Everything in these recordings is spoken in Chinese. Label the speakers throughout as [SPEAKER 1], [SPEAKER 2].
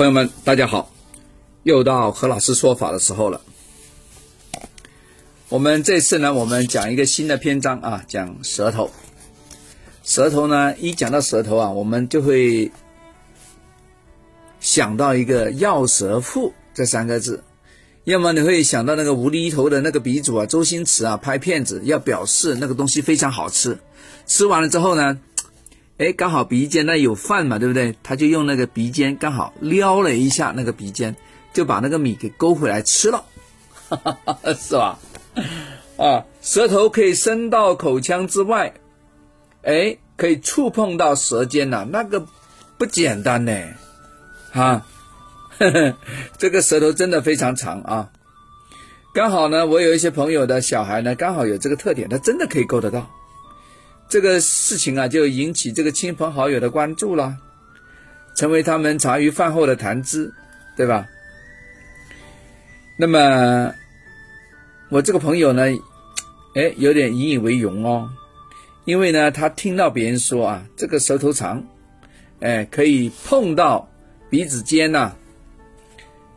[SPEAKER 1] 朋友们，大家好，又到何老师说法的时候了。我们这次呢，我们讲一个新的篇章啊，讲舌头。舌头呢，一讲到舌头啊，我们就会想到一个“药舌妇”这三个字，要么你会想到那个无厘头的那个鼻祖啊，周星驰啊，拍片子要表示那个东西非常好吃，吃完了之后呢。哎，刚好鼻尖那有饭嘛，对不对？他就用那个鼻尖刚好撩了一下那个鼻尖，就把那个米给勾回来吃了，是吧？啊，舌头可以伸到口腔之外，哎，可以触碰到舌尖呐，那个不简单呢，啊，这个舌头真的非常长啊。刚好呢，我有一些朋友的小孩呢，刚好有这个特点，他真的可以勾得到。这个事情啊，就引起这个亲朋好友的关注了，成为他们茶余饭后的谈资，对吧？那么我这个朋友呢，哎，有点引以为荣哦，因为呢，他听到别人说啊，这个舌头长，哎，可以碰到鼻子尖呐，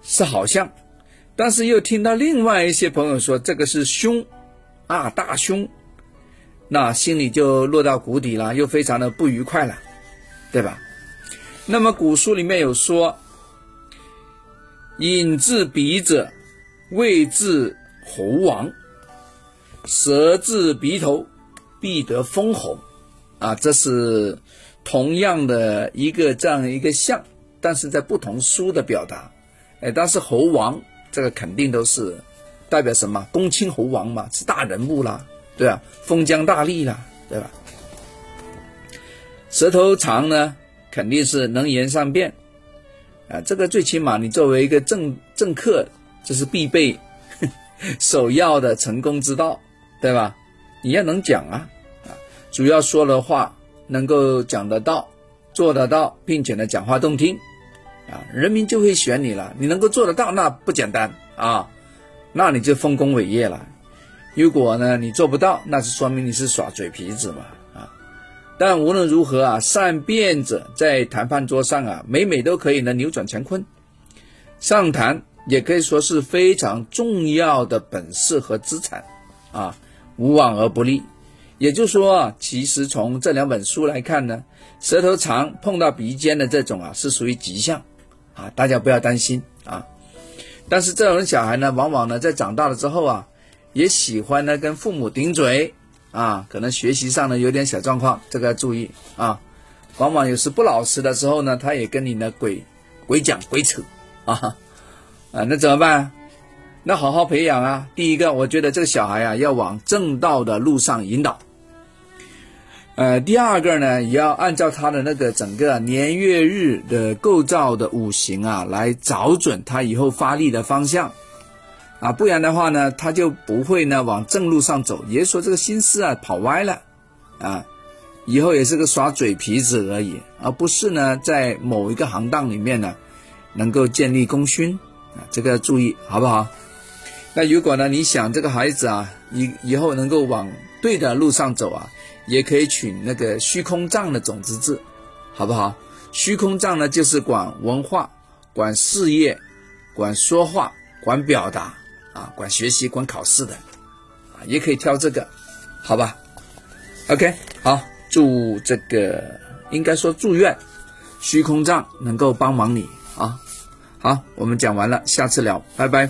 [SPEAKER 1] 是好像，但是又听到另外一些朋友说这个是凶啊，大凶。那心里就落到谷底了，又非常的不愉快了，对吧？那么古书里面有说：“引至鼻者，谓至猴王；舌至鼻头，必得封侯。”啊，这是同样的一个这样一个像，但是在不同书的表达。哎，但是猴王这个肯定都是代表什么？公卿侯王嘛，是大人物啦。对啊，封疆大吏了，对吧？舌头长呢，肯定是能言善辩啊。这个最起码你作为一个政政客，这是必备、首要的成功之道，对吧？你要能讲啊啊，主要说的话能够讲得到、做得到，并且呢讲话动听啊，人民就会选你了。你能够做得到，那不简单啊，那你就丰功伟业了。如果呢，你做不到，那是说明你是耍嘴皮子嘛啊！但无论如何啊，善变者在谈判桌上啊，每每都可以呢扭转乾坤。上谈也可以说是非常重要的本事和资产啊，无往而不利。也就是说啊，其实从这两本书来看呢，舌头长碰到鼻尖的这种啊，是属于吉象啊，大家不要担心啊。但是这种小孩呢，往往呢在长大了之后啊。也喜欢呢跟父母顶嘴啊，可能学习上呢有点小状况，这个要注意啊。往往有时不老实的时候呢，他也跟你呢鬼鬼讲鬼扯啊啊，那怎么办？那好好培养啊。第一个，我觉得这个小孩啊要往正道的路上引导。呃，第二个呢，也要按照他的那个整个年月日的构造的五行啊，来找准他以后发力的方向。啊，不然的话呢，他就不会呢往正路上走，也就说这个心思啊跑歪了，啊，以后也是个耍嘴皮子而已，而不是呢在某一个行当里面呢能够建立功勋啊，这个要注意，好不好？那如果呢你想这个孩子啊以以后能够往对的路上走啊，也可以取那个虚空藏的种子字，好不好？虚空藏呢就是管文化、管事业、管说话、管表达。啊，管学习、管考试的，啊，也可以挑这个，好吧？OK，好，祝这个应该说祝愿虚空藏能够帮忙你啊。好，我们讲完了，下次聊，拜拜。